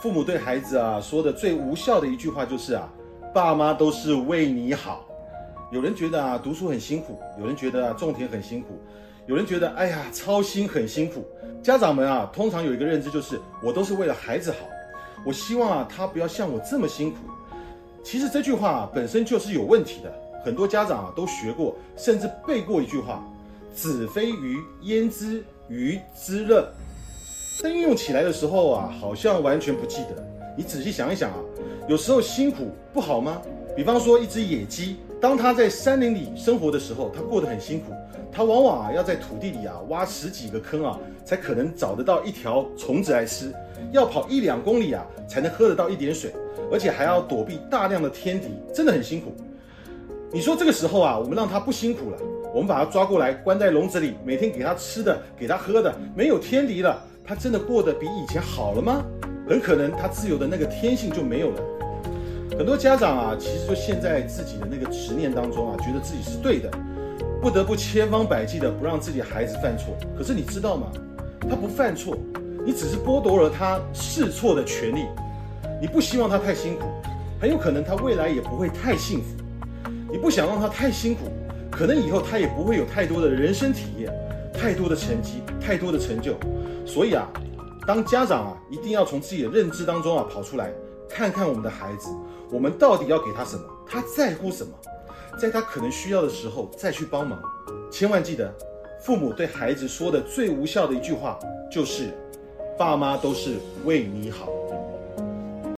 父母对孩子啊说的最无效的一句话就是啊，爸妈都是为你好。有人觉得啊读书很辛苦，有人觉得啊种田很辛苦，有人觉得哎呀操心很辛苦。家长们啊通常有一个认知就是我都是为了孩子好，我希望啊他不要像我这么辛苦。其实这句话本身就是有问题的，很多家长啊都学过，甚至背过一句话：子非鱼，焉知鱼之乐？但运用起来的时候啊，好像完全不记得。你仔细想一想啊，有时候辛苦不好吗？比方说一只野鸡，当它在山林里生活的时候，它过得很辛苦。它往往啊要在土地里啊挖十几个坑啊，才可能找得到一条虫子来吃。要跑一两公里啊，才能喝得到一点水，而且还要躲避大量的天敌，真的很辛苦。你说这个时候啊，我们让它不辛苦了，我们把它抓过来关在笼子里，每天给它吃的，给它喝的，没有天敌了。他真的过得比以前好了吗？很可能他自由的那个天性就没有了。很多家长啊，其实就陷在自己的那个执念当中啊，觉得自己是对的，不得不千方百计的不让自己孩子犯错。可是你知道吗？他不犯错，你只是剥夺了他试错的权利。你不希望他太辛苦，很有可能他未来也不会太幸福。你不想让他太辛苦，可能以后他也不会有太多的人生体验，太多的成绩，太多的成就。所以啊，当家长啊，一定要从自己的认知当中啊跑出来，看看我们的孩子，我们到底要给他什么，他在乎什么，在他可能需要的时候再去帮忙。千万记得，父母对孩子说的最无效的一句话就是：爸妈都是为你好。